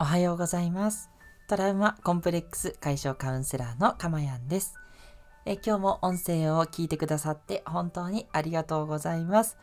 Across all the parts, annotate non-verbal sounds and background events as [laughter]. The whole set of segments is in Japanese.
おはようございます。トラウマコンプレックス解消カウンセラーのかまやんです。え今日も音声を聞いてくださって本当にありがとうございます。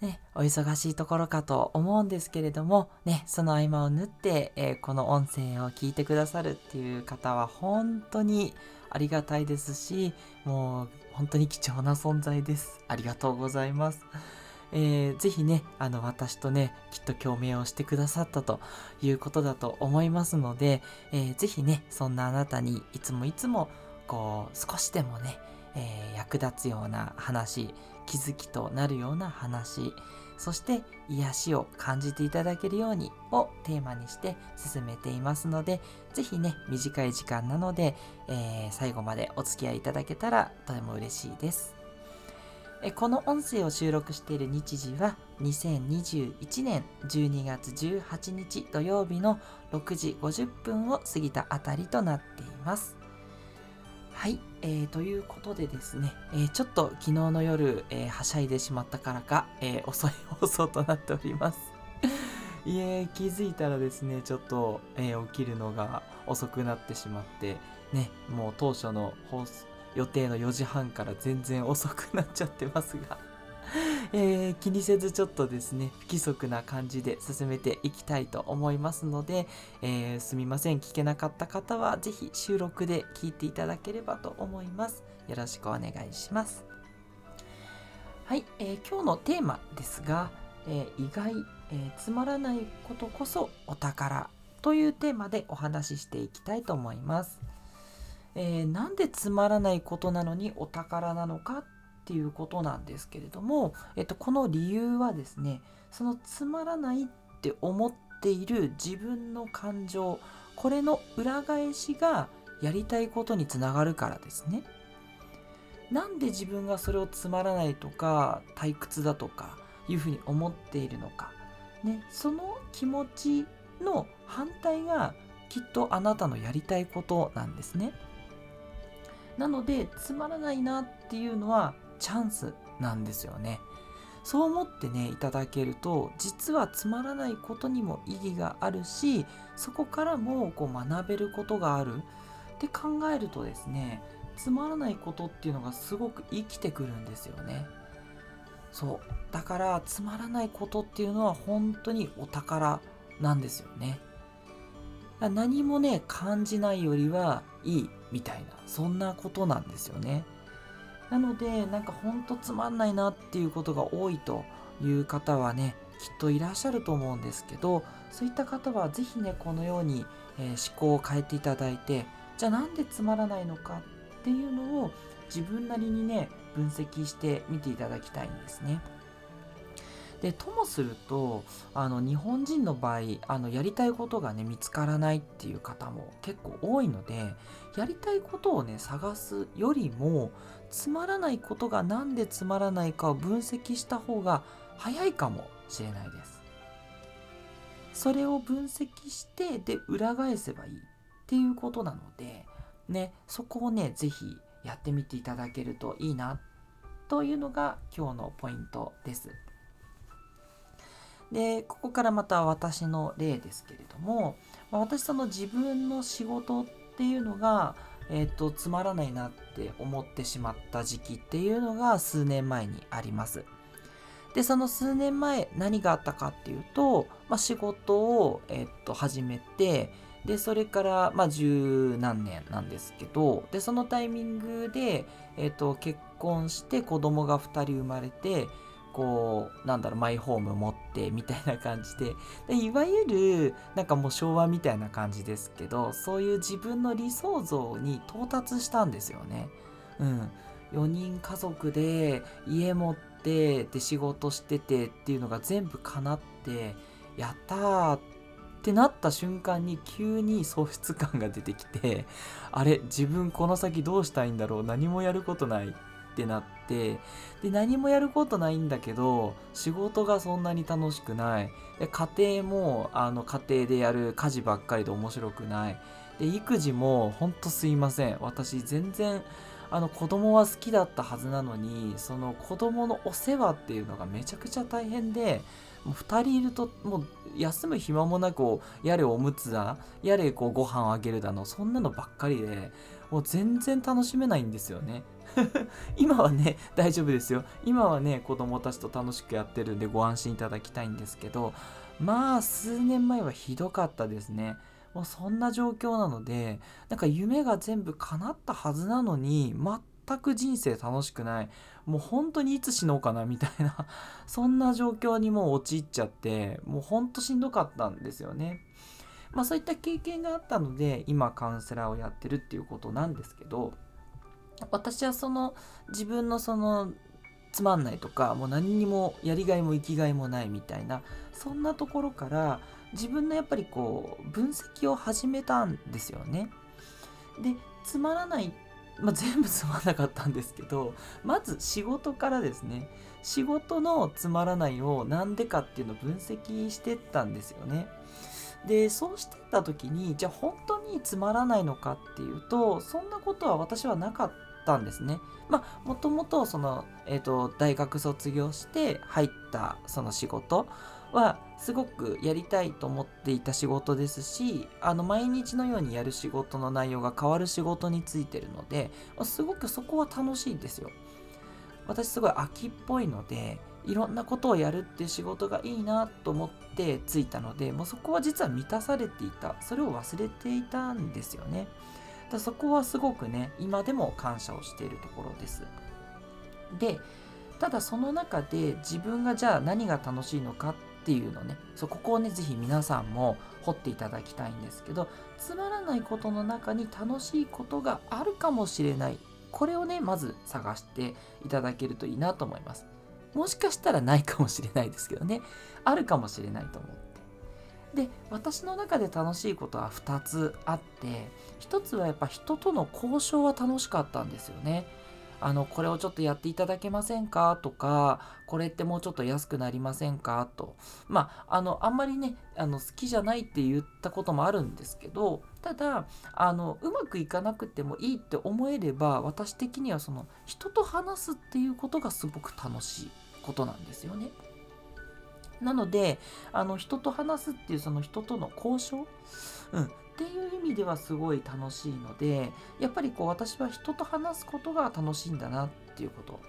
ね、お忙しいところかと思うんですけれども、ね、その合間を縫って、えーこの音声を聞いてくださるっていう方は本当にありがたいですし、もう本当に貴重な存在です。ありがとうございます。えーぜひね、あの私とね、きっと共鳴をしてくださったということだと思いますので、えーぜひね、そんなあなたにいつもいつもこう少しでもね、えー役立つような話、気づきとなるような話、そして癒しを感じていただけるようにをテーマにして進めていますので、ぜひね、短い時間なので、えー最後までお付き合いいただけたらとても嬉しいです。この音声を収録している日時は2021年12月18日土曜日の6時50分を過ぎたあたりとなっています。はい、えーということでですね、えーちょっと昨日の夜、えーはしゃいでしまったからか、えー遅い放送となっております。[laughs] いえ気づいたらですね、ちょっと、えー起きるのが遅くなってしまって、ね、もう当初の放送予定の4時半から全然遅くなっちゃってますが、[laughs] えー気にせずちょっとですね不規則な感じで進めていきたいと思いますので、えーすみません。聞けなかった方はぜひ収録で聞いていただければと思います。よろしくお願いします。はい、えー今日のテーマですが、えー意外、えーつまらないことこそお宝というテーマでお話ししていきたいと思います。えーなんでつまらないことなのにお宝なのかっていうことなんですけれども、えっと、この理由はですねそのつまらないって思っている自分の感情これの裏返しがやりたいことにつながるからですね。なんで自分がそれをつまらないとか退屈だとかいうふうに思っているのか、ね、その気持ちの反対がきっとあなたのやりたいことなんですね。なのでつまらないなっていうのはチャンスなんですよね。そう思ってねいただけると実はつまらないことにも意義があるしそこからもこう学べることがあるって考えるとですねつまらないことっていうのがすごく生きてくるんですよね。そうだからつまらないことっていうのは本当にお宝なんですよね。何もね感じないよりはいいみたいなそんなことなんですよね。なのでなんかほんとつまんないなっていうことが多いという方はねきっといらっしゃると思うんですけどそういった方は是非ねこのように、えー思考を変えていただいてじゃあなんでつまらないのかっていうのを自分なりにね分析してみていただきたいんですね。でともするとあの日本人の場合あのやりたいことがね見つからないっていう方も結構多いのでやりたいことをね探すよりもつまらないことが何でつまらないかを分析した方が早いかもしれないです。それを分析してで裏返せばいいっていうことなのでねそこをね是非やってみていただけるといいなというのが今日のポイントです。でここからまた私の例ですけれども、まあ私その自分の仕事っていうのが、えっとつまらないなって思ってしまった時期っていうのが数年前にあります。でその数年前何があったかっていうと、まあ、仕事を、えっと始めてでそれからまあ十何年なんですけどでそのタイミングで、えっと結婚して子供が2人生まれてこうなんだろうマイホーム持ってみたいな感じででいわゆるなんかもう昭和みたいな感じですけどそういう自分の理想像に到達したんですよね。うん、4人家族で家持ってで仕事しててっていうのが全部叶ってやったーってなった瞬間に急に喪失感が出てきてあれ自分この先どうしたいんだろう何もやることないってなってで何もやることないんだけど仕事がそんなに楽しくない。で家庭もあの家庭でやる家事ばっかりで面白くない。で育児もほんとすいません。私全然あの子供は好きだったはずなのにその子供のお世話っていうのがめちゃくちゃ大変でもう2人いるともう休む暇もなくやれおむつだやれこうご飯あげるだのそんなのばっかりでもう全然楽しめないんですよね。[laughs] 今はね大丈夫ですよ。今はね子供たちと楽しくやってるんでご安心いただきたいんですけどまあ数年前はひどかったですね。もうそんな状況なのでなんか夢が全部叶ったはずなのに全く人生楽しくない。もう本当にいつ死のうかなみたいなそんな状況にもう陥っちゃってもうほんとしんどかったんですよね。まあそういった経験があったので今カウンセラーをやってるっていうことなんですけど私はその自分のそのつまんないとかもう何にもやりがいも生きがいもないみたいなそんなところから自分のやっぱりこう分析を始めたんですよね。でつまらない、まあ、全部つまらなかったんですけどまず仕事からですね仕事のつまらないを何でかっていうのを分析してったんですよね。でそうしてた時にじゃあ本当につまらないのかっていうとそんなことは私はなかったんですね。まあもともとその、えーと、大学卒業して入ったその仕事はすごくやりたいと思っていた仕事ですしあの毎日のようにやる仕事の内容が変わる仕事についてるのですごくそこは楽しいんですよ。私すごい秋っぽいのでいろんなことをやるって仕事がいいなと思ってついたのでもうそこは実は満たされていた。それを忘れていたんですよね。だそこはすごくね今でも感謝をしているところです。でただその中で自分がじゃあ何が楽しいのかっていうのねそうここをね是非皆さんも掘っていただきたいんですけどつまらないことの中に楽しいことがあるかもしれない。これをねまず探していただけるといいなと思います。もしかしたらないかもしれないですけどね。あるかもしれないと思って。で私の中で楽しいことは2つあって1つはやっぱ人との交渉は楽しかったんですよね。あのこれをちょっとやっていただけませんか？とかこれってもうちょっと安くなりませんか？と。まああのあんまりねあの好きじゃないって言ったこともあるんですけどただあのうまくいかなくてもいいって思えれば私的にはその人と話すっていうことがすごく楽しい。ことなんですよね。なのであの人と話すっていうその人との交渉、うん、っていう意味ではすごい楽しいのでやっぱりこう私は人と話すことが楽しいんだなっていうこと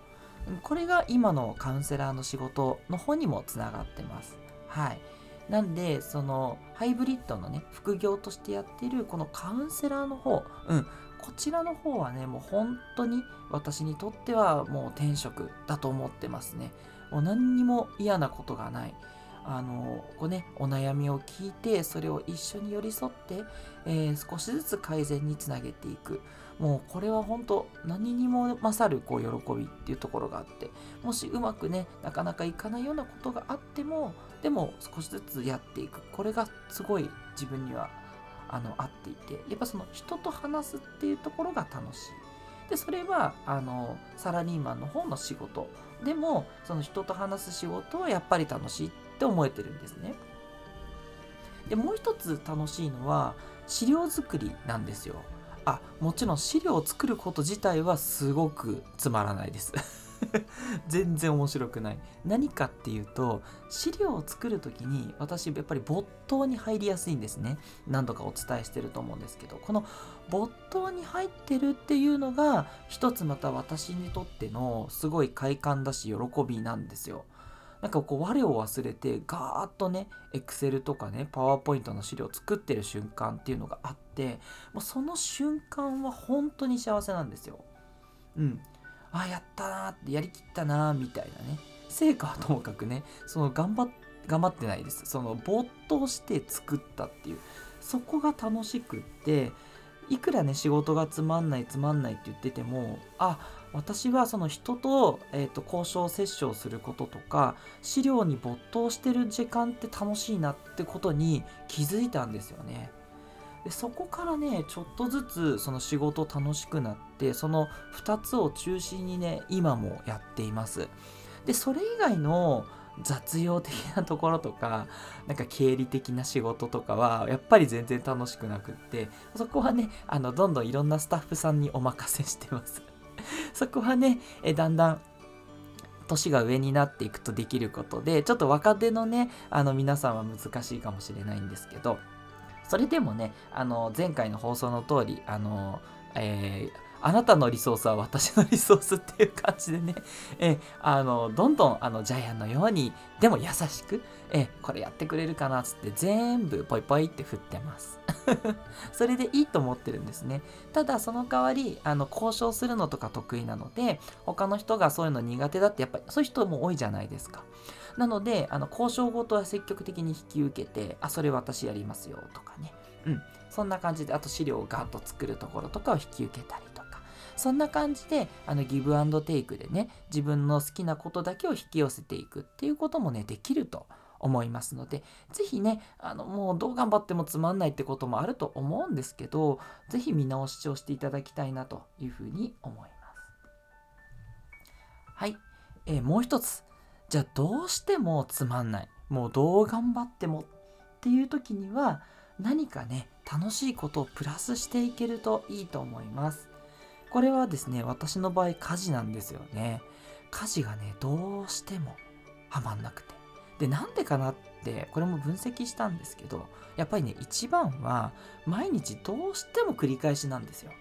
これが今のカウンセラーの仕事の方にもつながってます。はい。なんで、そのハイブリッドのね、副業としてやってるこのカウンセラーの方、うん、こちらの方はね、もう本当に私にとってはもう転職だと思ってますね。もう何にも嫌なことがない。あのこうね、お悩みを聞いて、それを一緒に寄り添って、えー、少しずつ改善につなげていく。もうこれは本当何にも勝るこう喜びっていうところがあってもしうまくねなかなかいかないようなことがあってもでも少しずつやっていくこれがすごい自分にはあの合っていてやっぱその人と話すっていうところが楽しい。でそれはあのサラリーマンの方の仕事。でもその人と話す仕事はやっぱり楽しいって思えてるんですね。でもう一つ楽しいのは資料作りなんですよ。あもちろん資料を作ること自体はすごくつまらないです。[laughs] 全然面白くない。何かっていうと資料を作る時に私やっぱり没頭に入りやすいんですね。何度かお伝えしてると思うんですけど。この没頭に入ってるっていうのが一つまた私にとってのすごい快感だし喜びなんですよ。なんかこう我を忘れてガーッとね Excel とかね PowerPoint の資料を作ってる瞬間っていうのがあってもうその瞬間は本当に幸せなんですよ。うん。あやったなってやりきったなみたいなね。成果はともかくねその頑張っ頑張ってないです。その没頭して作ったっていう。そこが楽しくっていくらね仕事がつまんないつまんないって言っててもあ私はその人と,、えーと、交渉折衝することとか資料に没頭してる時間って楽しいなってことに気づいたんですよね。でそこからねちょっとずつその仕事楽しくなってその2つを中心にね今もやっています。でそれ以外の雑用的なところとかなんか経理的な仕事とかはやっぱり全然楽しくなくってそこはねあのどんどんいろんなスタッフさんにお任せしてます。[laughs] そこはねえだんだん年が上になっていくとできることでちょっと若手のねあの皆さんは難しいかもしれないんですけどそれでもねあの前回の放送の通りあの、えーあなたのリソースは私のリソースっていう感じでね、[laughs] えあのどんどんあのジャイアンのようにでも優しく、えこれやってくれるかなっつって全部ポイポイって振ってます。[laughs] それでいいと思ってるんですね。ただその代わりあの交渉するのとか得意なので他の人がそういうの苦手だってやっぱりそういう人も多いじゃないですか。なのであの交渉ごとは積極的に引き受けてあそれ私やりますよとかね。うん。そんな感じであと資料をガーッと作るところとかを引き受けたりとか。そんな感じであのギブアンドテイクでね自分の好きなことだけを引き寄せていくっていうこともねできると思いますので、ぜひね、あの、もうどう頑張ってもつまんないってこともあると思うんですけど、ぜひ見直しをしていただきたいなというふうに思います。はい。えー、もう一つ。じゃあどうしてもつまんない。もうどう頑張ってもっていう時には、何かね、楽しいことをプラスしていけるといいと思います。これはですね、私の場合家事なんですよね。家事がね、どうしてもハマんなくて。で、なんでかなって、これも分析したんですけど、やっぱりね、一番は毎日どうしても繰り返しなんですよ。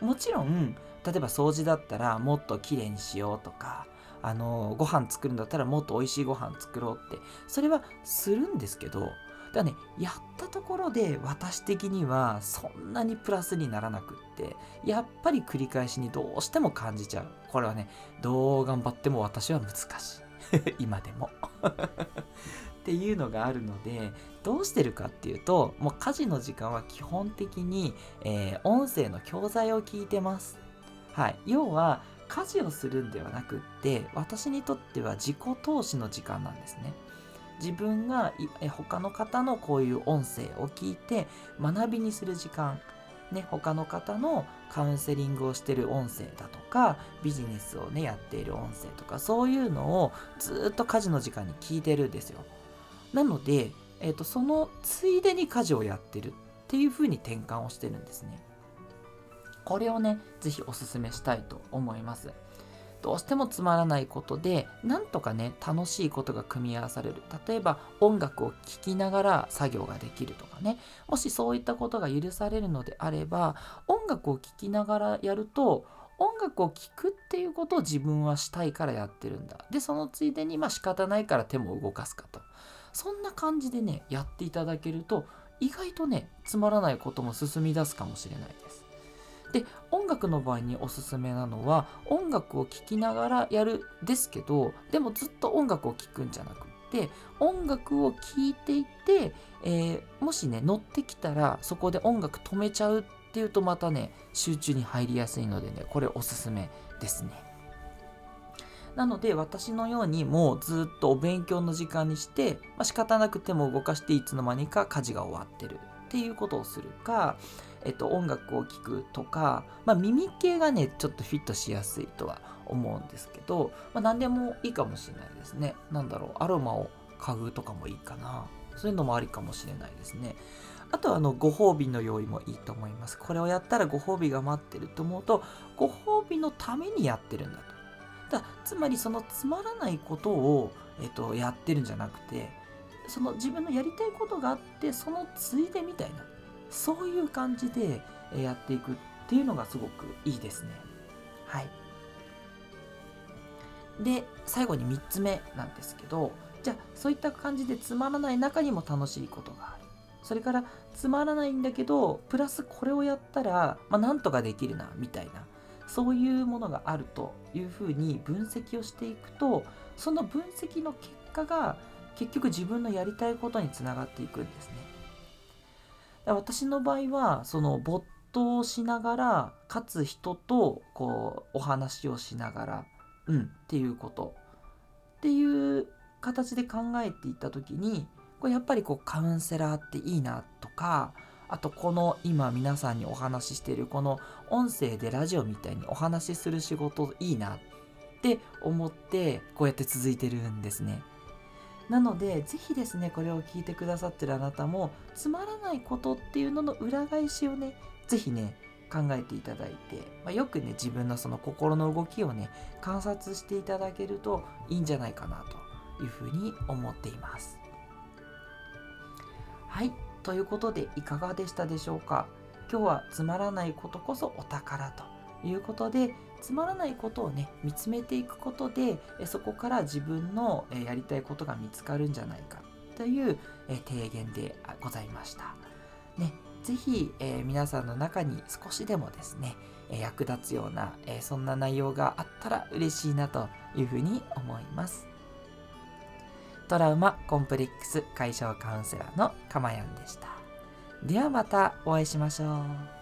もちろん、例えば掃除だったらもっときれいにしようとか、あの、ご飯作るんだったらもっと美味しいご飯作ろうって、それはするんですけど、だね、やったところで私的にはそんなにプラスにならなくって、やっぱり繰り返しにどうしても感じちゃう。これはね、どう頑張っても私は難しい。[laughs] 今でも [laughs] っていうのがあるので、どうしてるかっていうと、もう家事の時間は基本的に、えー、音声の教材を聞いてます。はい。要は、家事をするんではなくって、私にとっては自己投資の時間なんですね。自分が他の方のこういう音声を聞いて学びにする時間、ね、他の方のカウンセリングをしてる音声だとかビジネスをねやっている音声とかそういうのをずっと家事の時間に聞いてるんですよ。なので、えーと、そのついでに家事をやってるっていう風に転換をしてるんですね。これをね是非おすすめしたいと思います。どうしてもつまらないことでなんとかね楽しいことが組み合わされる。例えば音楽を聴きながら作業ができるとかね。もしそういったことが許されるのであれば音楽を聴きながらやると音楽を聴くっていうことを自分はしたいからやってるんだ。でそのついでにまあ仕方ないから手も動かすかと。そんな感じでねやっていただけると意外とねつまらないことも進み出すかもしれないです。で音楽の場合におすすめなのは音楽を聴きながらやるですけどでもずっと音楽を聴くんじゃなくって音楽を聴いていて、えー、もしね乗ってきたらそこで音楽止めちゃうっていうとまたね集中に入りやすいのでねこれおすすめですね。なので私のようにもうずっとお勉強の時間にして、まあ、仕方なくても動かしていつの間にか家事が終わってるっていうことをするか、えっと、音楽を聴くとか、まあ、耳系がね、ちょっとフィットしやすいとは思うんですけど、まあ、何でもいいかもしれないですね。なんだろう、アロマを嗅ぐとかもいいかな。そういうのもありかもしれないですね。あとはあのご褒美の用意もいいと思います。これをやったらご褒美が待ってると思うと、ご褒美のためにやってるんだと。だつまりそのつまらないことを、えっと、やってるんじゃなくて、その自分のやりたいことがあって、そのついでみたいな。そういう感じでやっていくっていうのがすごくいいですね。はい。で、最後に3つ目なんですけど、じゃあそういった感じでつまらない中にも楽しいことがある。それからつまらないんだけど、プラスこれをやったら、まあ、なんとかできるな、みたいな。そういうものがあるというふうに分析をしていくと、その分析の結果が結局自分のやりたいことにつながっていくんですね。私の場合はその没頭しながらかつ人とこうお話をしながらうんっていうことっていう形で考えていった時にこれやっぱりこうカウンセラーっていいなとかあとこの今皆さんにお話ししてるこの音声でラジオみたいにお話しする仕事いいなって思ってこうやって続いてるんですね。なので是非ですねこれを聞いてくださってるあなたもつまらないことっていうのの裏返しをね是非ね考えていただいて、まあ、よくね自分のその心の動きをね観察していただけるといいんじゃないかなというふうに思っています。はい。ということでいかがでしたでしょうか？今日はつまらないことこそお宝ということでつまらないことをね見つめていくことでそこから自分のやりたいことが見つかるんじゃないかという提言でございました。ね、ぜひ、えー、皆さんの中に少しでもですね、え役立つような、えそんな内容があったら嬉しいなというふうに思います。トラウマコンプレックス解消カウンセラーのかまやんでした。ではまたお会いしましょう。